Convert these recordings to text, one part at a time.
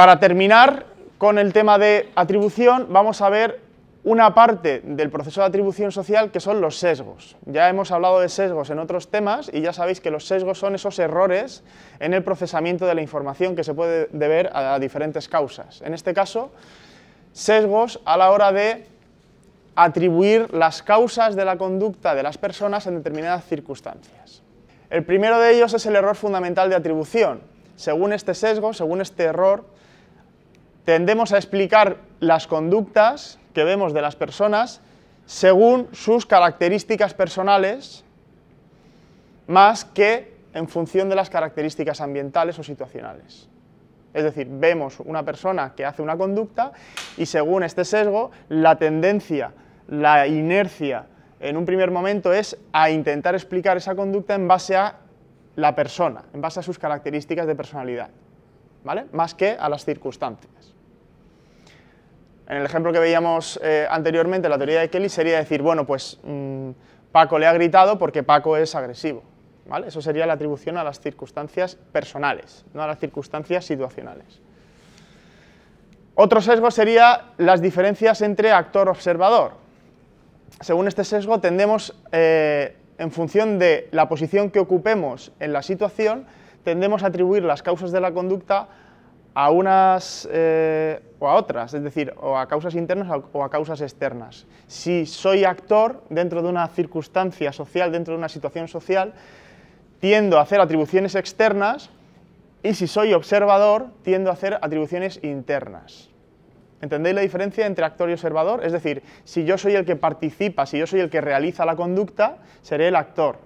Para terminar con el tema de atribución, vamos a ver una parte del proceso de atribución social que son los sesgos. Ya hemos hablado de sesgos en otros temas y ya sabéis que los sesgos son esos errores en el procesamiento de la información que se puede deber a diferentes causas. En este caso, sesgos a la hora de atribuir las causas de la conducta de las personas en determinadas circunstancias. El primero de ellos es el error fundamental de atribución. Según este sesgo, según este error, tendemos a explicar las conductas que vemos de las personas según sus características personales más que en función de las características ambientales o situacionales. Es decir, vemos una persona que hace una conducta y según este sesgo, la tendencia, la inercia en un primer momento es a intentar explicar esa conducta en base a la persona, en base a sus características de personalidad, ¿vale? Más que a las circunstancias. En el ejemplo que veíamos eh, anteriormente, la teoría de Kelly sería decir, bueno, pues mm, Paco le ha gritado porque Paco es agresivo. ¿vale? Eso sería la atribución a las circunstancias personales, no a las circunstancias situacionales. Otro sesgo sería las diferencias entre actor-observador. Según este sesgo, tendemos, eh, en función de la posición que ocupemos en la situación, tendemos a atribuir las causas de la conducta a unas eh, o a otras, es decir, o a causas internas o a causas externas. Si soy actor dentro de una circunstancia social, dentro de una situación social, tiendo a hacer atribuciones externas y si soy observador, tiendo a hacer atribuciones internas. ¿Entendéis la diferencia entre actor y observador? Es decir, si yo soy el que participa, si yo soy el que realiza la conducta, seré el actor.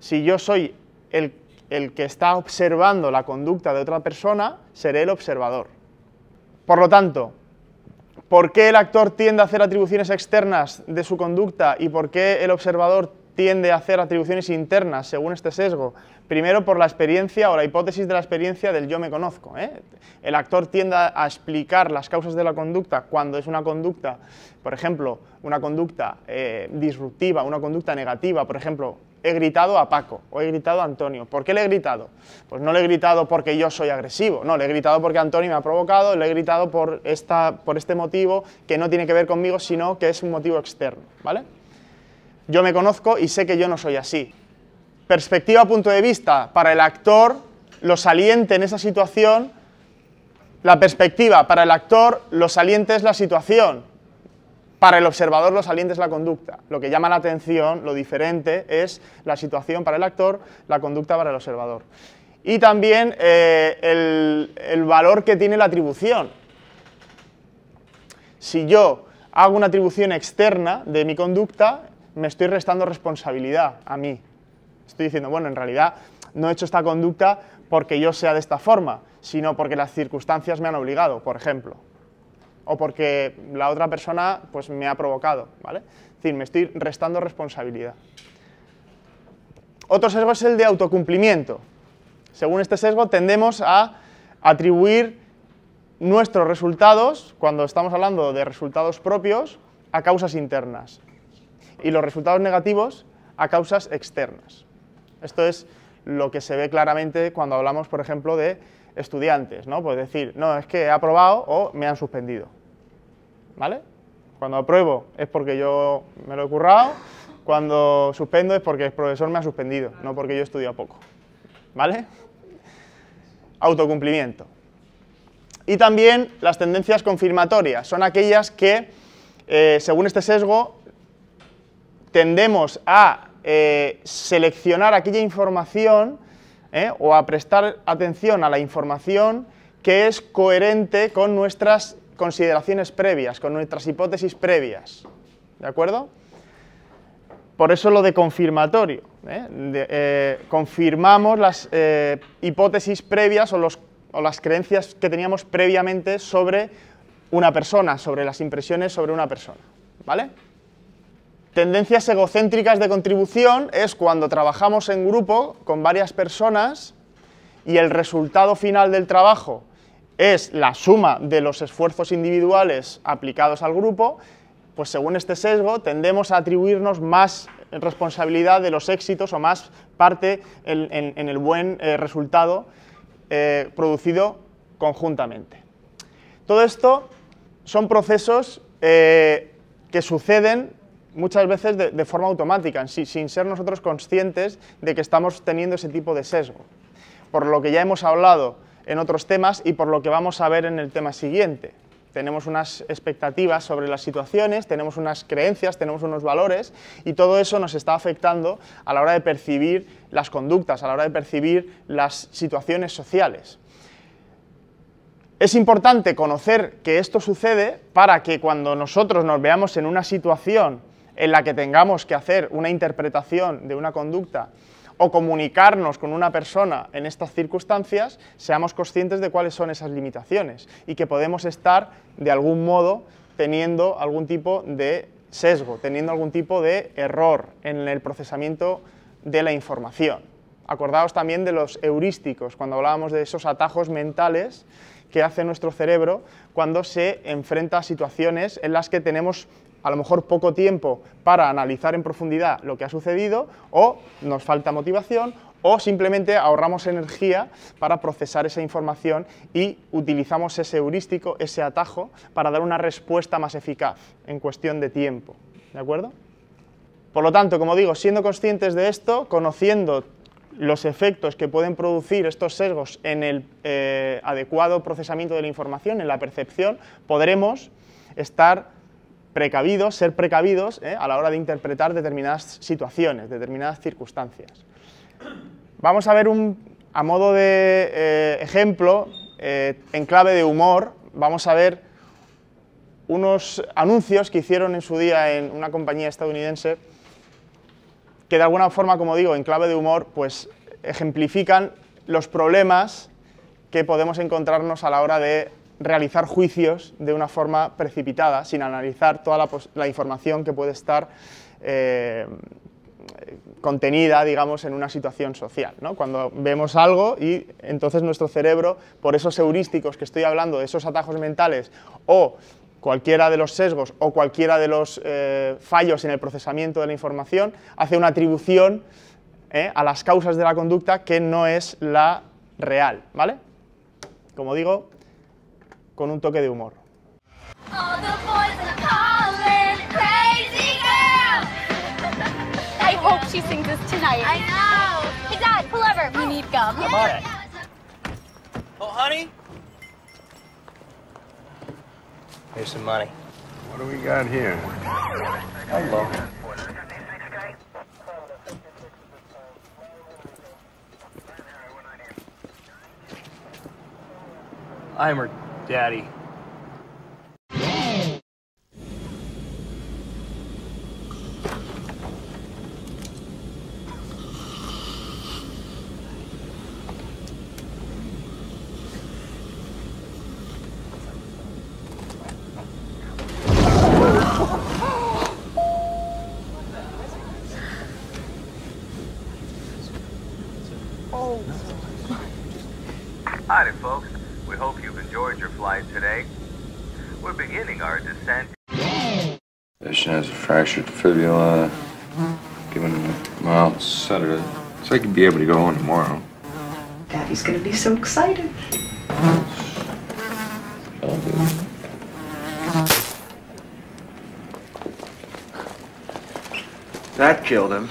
Si yo soy el el que está observando la conducta de otra persona, seré el observador. Por lo tanto, ¿por qué el actor tiende a hacer atribuciones externas de su conducta y por qué el observador tiende a hacer atribuciones internas según este sesgo? Primero por la experiencia o la hipótesis de la experiencia del yo me conozco. ¿eh? El actor tiende a explicar las causas de la conducta cuando es una conducta, por ejemplo, una conducta eh, disruptiva, una conducta negativa, por ejemplo, he gritado a Paco o he gritado a Antonio. ¿Por qué le he gritado? Pues no le he gritado porque yo soy agresivo, no, le he gritado porque Antonio me ha provocado, le he gritado por, esta, por este motivo que no tiene que ver conmigo, sino que es un motivo externo, ¿vale? Yo me conozco y sé que yo no soy así. Perspectiva, punto de vista, para el actor, lo saliente en esa situación, la perspectiva, para el actor, lo saliente es la situación, para el observador lo saliente es la conducta. Lo que llama la atención, lo diferente, es la situación para el actor, la conducta para el observador. Y también eh, el, el valor que tiene la atribución. Si yo hago una atribución externa de mi conducta, me estoy restando responsabilidad a mí. Estoy diciendo, bueno, en realidad no he hecho esta conducta porque yo sea de esta forma, sino porque las circunstancias me han obligado, por ejemplo o porque la otra persona pues, me ha provocado, ¿vale? Es decir, me estoy restando responsabilidad. Otro sesgo es el de autocumplimiento. Según este sesgo tendemos a atribuir nuestros resultados, cuando estamos hablando de resultados propios, a causas internas y los resultados negativos a causas externas. Esto es lo que se ve claramente cuando hablamos, por ejemplo, de estudiantes, ¿no? Pues decir, no, es que he aprobado o me han suspendido. ¿vale? Cuando apruebo es porque yo me lo he currado, cuando suspendo es porque el profesor me ha suspendido, no porque yo he estudiado poco, ¿vale? Autocumplimiento. Y también las tendencias confirmatorias, son aquellas que, eh, según este sesgo, tendemos a eh, seleccionar aquella información eh, o a prestar atención a la información que es coherente con nuestras consideraciones previas, con nuestras hipótesis previas. ¿De acuerdo? Por eso lo de confirmatorio. ¿eh? Confirmamos las hipótesis previas o, o las creencias que teníamos previamente sobre una persona, sobre las impresiones sobre una persona. ¿Vale? Tendencias egocéntricas de contribución es cuando trabajamos en grupo con varias personas y el resultado final del trabajo es la suma de los esfuerzos individuales aplicados al grupo, pues según este sesgo tendemos a atribuirnos más responsabilidad de los éxitos o más parte en, el buen eh, resultado eh, producido conjuntamente. Todo esto son procesos eh, que suceden muchas veces de, forma automática, sin ser nosotros conscientes de que estamos teniendo ese tipo de sesgo. Por lo que ya hemos hablado en otros temas y por lo que vamos a ver en el tema siguiente. Tenemos unas expectativas sobre las situaciones, tenemos unas creencias, tenemos unos valores y todo eso nos está afectando a la hora de percibir las conductas, a la hora de percibir las situaciones sociales. Es importante conocer que esto sucede para que cuando nosotros nos veamos en una situación en la que tengamos que hacer una interpretación de una conducta o comunicarnos con una persona en estas circunstancias, seamos conscientes de cuáles son esas limitaciones y que podemos estar de algún modo teniendo algún tipo de sesgo, teniendo algún tipo de error en el procesamiento de la información. Acordaos también de los heurísticos, cuando hablábamos de esos atajos mentales que hace nuestro cerebro cuando se enfrenta a situaciones en las que tenemos a lo mejor poco tiempo para analizar en profundidad lo que ha sucedido o nos falta motivación o simplemente ahorramos energía para procesar esa información y utilizamos ese heurístico, ese atajo, para dar una respuesta más eficaz en cuestión de tiempo. ¿De acuerdo? Por lo tanto, como digo, siendo conscientes de esto, conociendo los efectos que pueden producir estos sesgos en el eh, adecuado procesamiento de la información, en la percepción, podremos estar precavidos, ser precavidos eh, a la hora de interpretar determinadas situaciones, determinadas circunstancias. Vamos a ver un, a modo de eh, ejemplo, en clave de humor, vamos a ver unos anuncios que hicieron en su día en una compañía estadounidense que de alguna forma, como digo, en clave de humor, pues ejemplifican los problemas que podemos encontrarnos a la hora de realizar juicios de una forma precipitada, sin analizar toda la, información que puede estar eh, contenida, digamos, en una situación social. Cuando vemos algo y entonces nuestro cerebro, por esos heurísticos que estoy hablando, de esos atajos mentales o cualquiera de los sesgos o cualquiera de los eh, fallos en el procesamiento de la información, hace una atribución eh, a las causas de la conducta que no es la real, ¿vale? Como digo, con un toque de humor. she sings tonight. Hey, Dad. We need gum. I'm on it. Oh, honey. Here's some money. What do we got here? Hello. I'm Daddy. Howdy, folks. We hope you've enjoyed your flight today. We're beginning our descent. Patient has a fractured fibula. Given him out Saturday. So I could be able to go on tomorrow. Daddy's gonna be so excited. That killed him.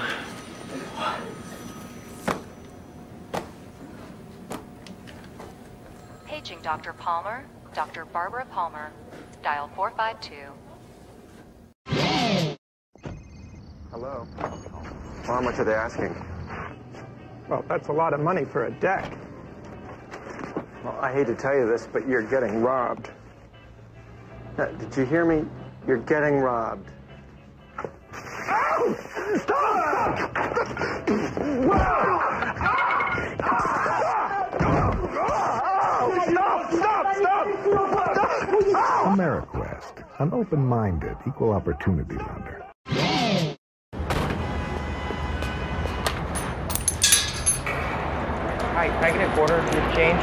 Palmer, Dr. Barbara Palmer, dial 452. Hello. Well, how much are they asking? Well, that's a lot of money for a deck. Well, I hate to tell you this, but you're getting robbed. Uh, did you hear me? You're getting robbed. Stop! Stop! Stop! Stop! AmeriQuest, an open-minded, equal opportunity lender. Hi, can I get a quarter with change?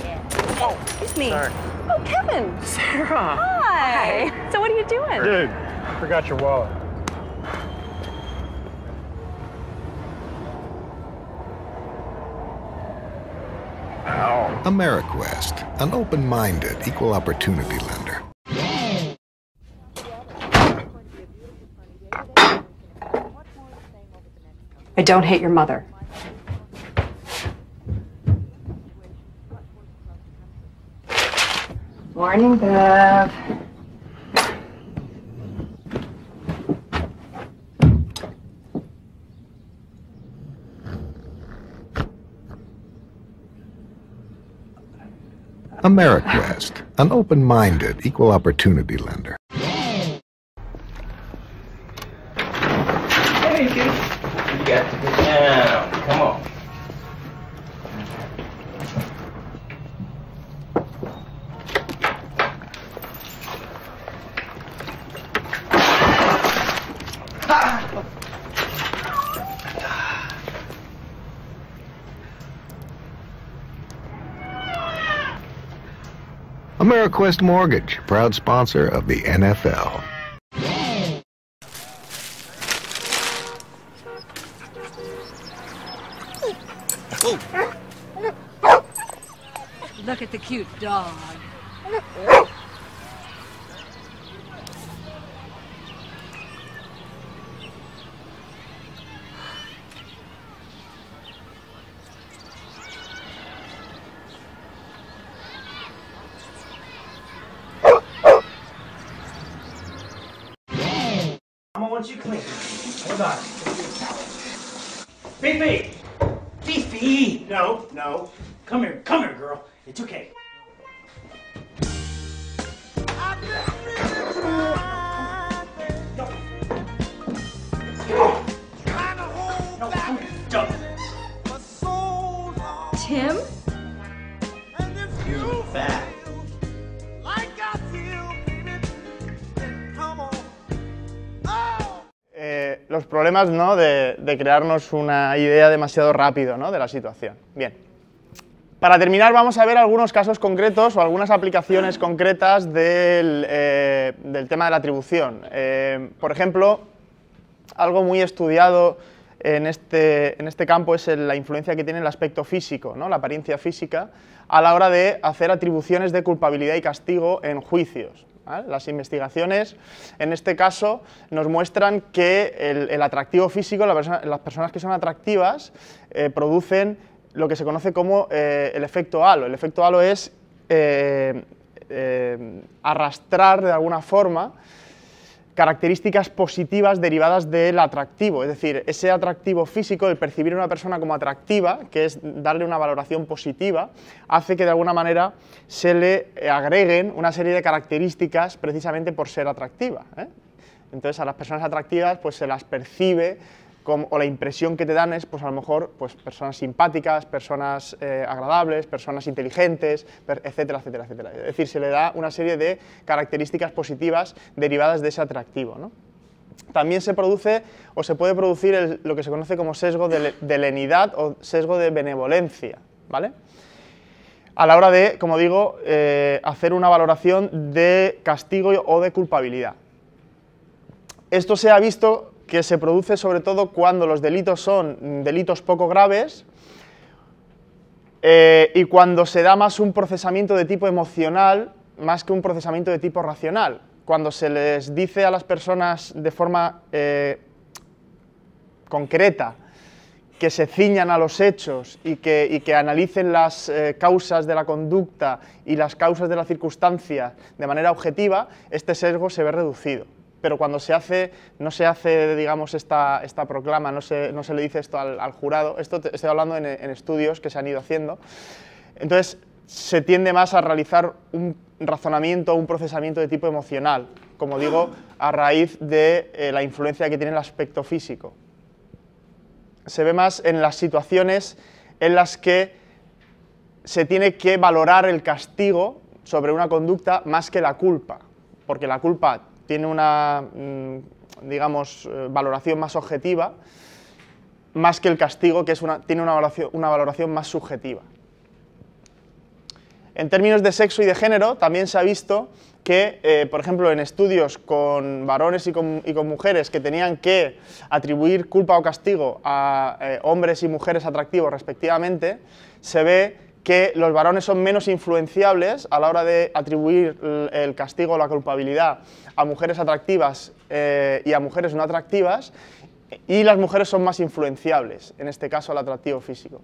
Yeah. Oh, it's me. Sorry. Oh, Kevin. Sarah! Hi. So what are you doing? Dude, I forgot your wallet. AmeriQuest, an open minded, equal opportunity lender. I don't hate your mother. Morning, Bev. AmeriQuest, an open minded, equal opportunity lender. Hey, kid. You got to get down. Come on. AmeriQuest Mortgage, proud sponsor of the NFL. Look at the cute dog. Fifi! No, no. Come here, come here, girl. It's okay. No, come here. Don't. Tim? Los problemas ¿no? de, crearnos una idea demasiado rápido ¿no? de la situación. Bien. Para terminar, vamos a ver algunos casos concretos o algunas aplicaciones concretas del, eh, del tema de la atribución. Eh, por ejemplo, algo muy estudiado en este, en este campo es la influencia que tiene el aspecto físico, ¿no? la apariencia física, a la hora de hacer atribuciones de culpabilidad y castigo en juicios. Las investigaciones, en este caso, nos muestran que el, atractivo físico, las personas que son atractivas, eh, producen lo que se conoce como eh, el efecto halo. El efecto halo es eh, arrastrar de alguna forma características positivas derivadas del atractivo, es decir, ese atractivo físico, el percibir a una persona como atractiva, que es darle una valoración positiva, hace que de alguna manera se le eh, agreguen una serie de características precisamente por ser atractiva. ¿eh? Entonces a las personas atractivas pues se las percibe o la impresión que te dan es pues a lo mejor pues personas simpáticas, personas eh, agradables, personas inteligentes, etcétera, etcétera, etcétera. Es decir, se le da una serie de características positivas derivadas de ese atractivo. ¿no? También se produce o se puede producir lo que se conoce como sesgo de lenidad o sesgo de benevolencia, ¿vale? A la hora de, como digo, eh, hacer una valoración de castigo o de culpabilidad. Esto se ha visto que se produce sobre todo cuando los delitos son delitos poco graves eh, y cuando se da más un procesamiento de tipo emocional más que un procesamiento de tipo racional. Cuando se les dice a las personas de forma eh, concreta que se ciñan a los hechos y que, y que analicen las eh, causas de la conducta y las causas de la circunstancia de manera objetiva, este sesgo se ve reducido. Pero cuando se hace, no se hace, digamos, esta, esta proclama, no se, no se le dice esto al, al jurado, esto te- estoy hablando en, en estudios que se han ido haciendo, entonces se tiende más a realizar un razonamiento, un procesamiento de tipo emocional, como digo, a raíz de eh, la influencia que tiene el aspecto físico. Se ve más en las situaciones en las que se tiene que valorar el castigo sobre una conducta más que la culpa, porque la culpa tiene una, mm, digamos, eh, valoración más objetiva, más que el castigo, que es una, tiene una valoración, una valoración más subjetiva. En términos de sexo y de género, también se ha visto que, eh, por ejemplo, en estudios con varones y con, y con mujeres que tenían que atribuir culpa o castigo a eh, hombres y mujeres atractivos respectivamente, se ve que los varones son menos influenciables a la hora de atribuir el castigo o la culpabilidad a mujeres atractivas eh, y a mujeres no atractivas, y las mujeres son más influenciables, en este caso al atractivo físico.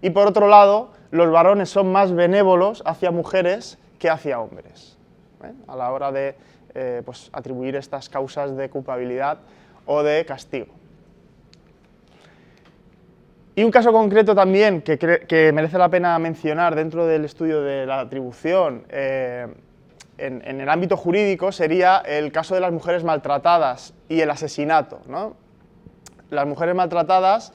Y por otro lado, los varones son más benévolos hacia mujeres que hacia hombres, ¿eh? a la hora de eh, pues, atribuir estas causas de culpabilidad o de castigo. Y un caso concreto también que, que merece la pena mencionar dentro del estudio de la atribución eh, en, en el ámbito jurídico sería el caso de las mujeres maltratadas y el asesinato. ¿no? Las mujeres maltratadas,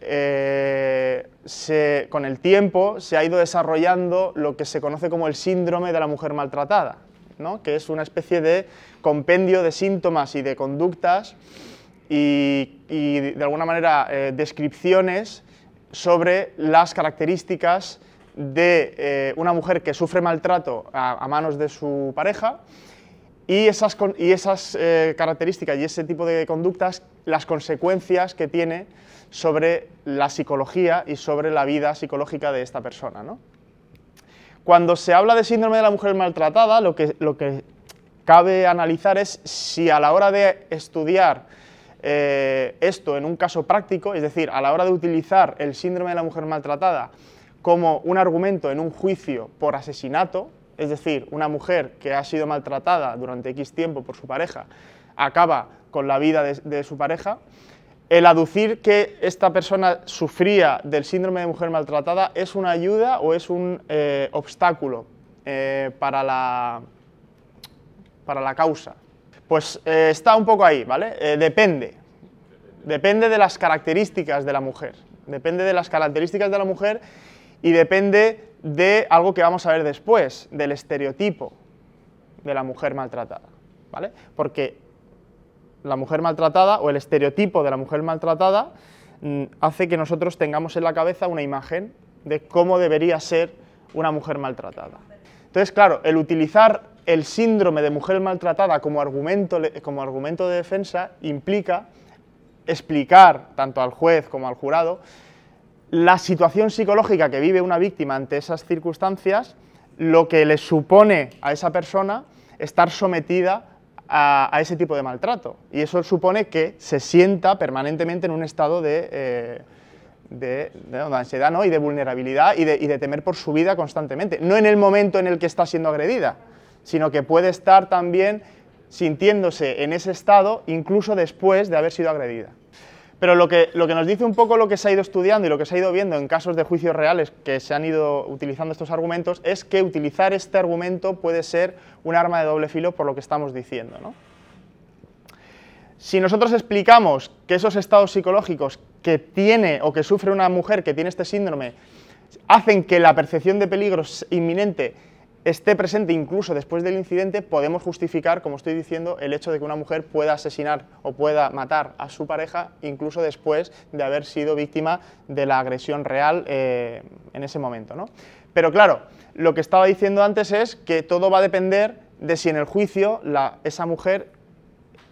eh, se- con el tiempo, se ha ido desarrollando lo que se conoce como el síndrome de la mujer maltratada, ¿no? que es una especie de compendio de síntomas y de conductas y, de alguna manera eh, descripciones sobre las características de eh, una mujer que sufre maltrato a, manos de su pareja y esas, y esas eh, características y ese tipo de conductas, las consecuencias que tiene sobre la psicología y sobre la vida psicológica de esta persona. ¿no? Cuando se habla de síndrome de la mujer maltratada, lo que, lo que cabe analizar es si a la hora de estudiar eh, esto en un caso práctico, es decir, a la hora de utilizar el síndrome de la mujer maltratada como un argumento en un juicio por asesinato, es decir, una mujer que ha sido maltratada durante X tiempo por su pareja acaba con la vida de, su pareja, el aducir que esta persona sufría del síndrome de mujer maltratada es una ayuda o es un eh, obstáculo eh, para, la, para la causa. Pues eh, está un poco ahí, ¿vale? Eh, depende. Depende de las características de la mujer. Depende de las características de la mujer y depende de algo que vamos a ver después, del estereotipo de la mujer maltratada, ¿vale? Porque la mujer maltratada o el estereotipo de la mujer maltratada mm, hace que nosotros tengamos en la cabeza una imagen de cómo debería ser una mujer maltratada. Entonces, claro, el utilizar el síndrome de mujer maltratada como argumento, como argumento de defensa implica explicar tanto al juez como al jurado la situación psicológica que vive una víctima ante esas circunstancias, lo que le supone a esa persona estar sometida a, a ese tipo de maltrato. Y eso supone que se sienta permanentemente en un estado de, eh, de- ansiedad ¿no? y de vulnerabilidad y de, y de temer por su vida constantemente. No en el momento en el que está siendo agredida, sino que puede estar también sintiéndose en ese estado incluso después de haber sido agredida. Pero lo que, lo que nos dice un poco lo que se ha ido estudiando y lo que se ha ido viendo en casos de juicios reales que se han ido utilizando estos argumentos es que utilizar este argumento puede ser un arma de doble filo por lo que estamos diciendo. ¿no? Si nosotros explicamos que esos estados psicológicos que tiene o que sufre una mujer que tiene este síndrome hacen que la percepción de peligro inminente esté presente incluso después del incidente, podemos justificar, como estoy diciendo, el hecho de que una mujer pueda asesinar o pueda matar a su pareja incluso después de haber sido víctima de la agresión real eh, en ese momento. ¿no? Pero claro, lo que estaba diciendo antes es que todo va a depender de si en el juicio esa mujer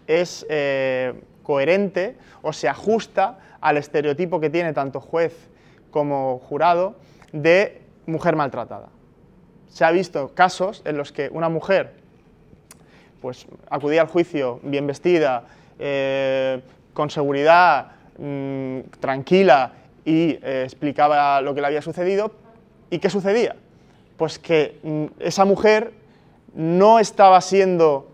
es eh, coherente o se ajusta al estereotipo que tiene tanto juez como jurado de mujer maltratada. Se ha visto casos en los que una mujer pues, acudía al juicio bien vestida, eh, con seguridad, mm, tranquila y eh, explicaba lo que le había sucedido. ¿Y qué sucedía? Pues que mm, esa mujer no estaba siendo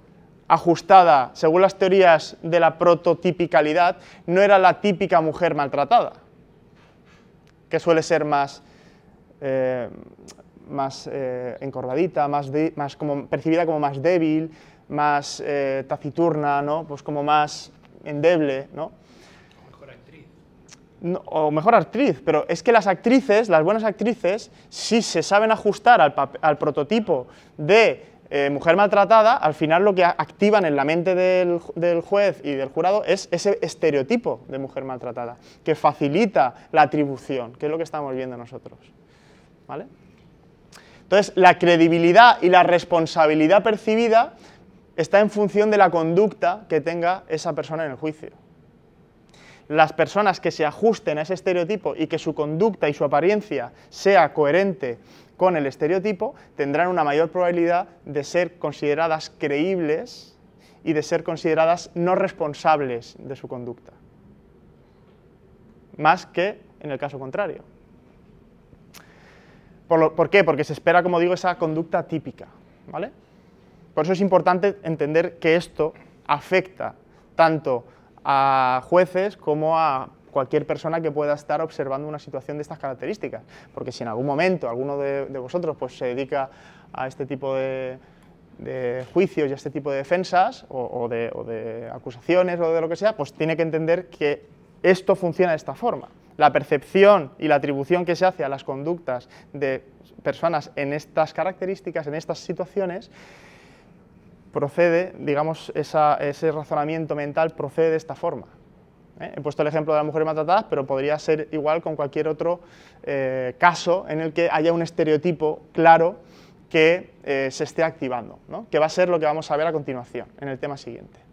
ajustada, según las teorías de la prototipicalidad, no era la típica mujer maltratada, que suele ser más, eh, más eh, encordadita, más, de- más como, percibida como más débil, más eh, taciturna, ¿no? pues como más endeble. ¿no? No, o mejor actriz, pero es que las actrices, las buenas actrices, si se saben ajustar al, al prototipo de eh, mujer maltratada, al final lo que activan en la mente del, del, juez y del jurado es ese estereotipo de mujer maltratada, que facilita la atribución, que es lo que estamos viendo nosotros. ¿Vale? Entonces, la credibilidad y la responsabilidad percibida está en función de la conducta que tenga esa persona en el juicio. Las personas que se ajusten a ese estereotipo y que su conducta y su apariencia sea coherente con el estereotipo, tendrán una mayor probabilidad de ser consideradas creíbles y de ser consideradas no responsables de su conducta. Más que en el caso contrario. ¿Por, lo, ¿Por, qué? Porque se espera, como digo, esa conducta típica. ¿vale? Por eso es importante entender que esto afecta tanto a jueces como a cualquier persona que pueda estar observando una situación de estas características. Porque si en algún momento alguno de, vosotros pues, se dedica a este tipo de, juicios y a este tipo de defensas o, de, acusaciones o de lo que sea, pues tiene que entender que esto funciona de esta forma. La percepción y la atribución que se hace a las conductas de personas en estas características, en estas situaciones, procede, digamos, ese razonamiento mental procede de esta forma. ¿Eh? He puesto el ejemplo de las mujeres maltratadas, pero podría ser igual con cualquier otro eh, caso en el que haya un estereotipo claro que eh, se esté activando, ¿no? que va a ser lo que vamos a ver a continuación, en el tema siguiente.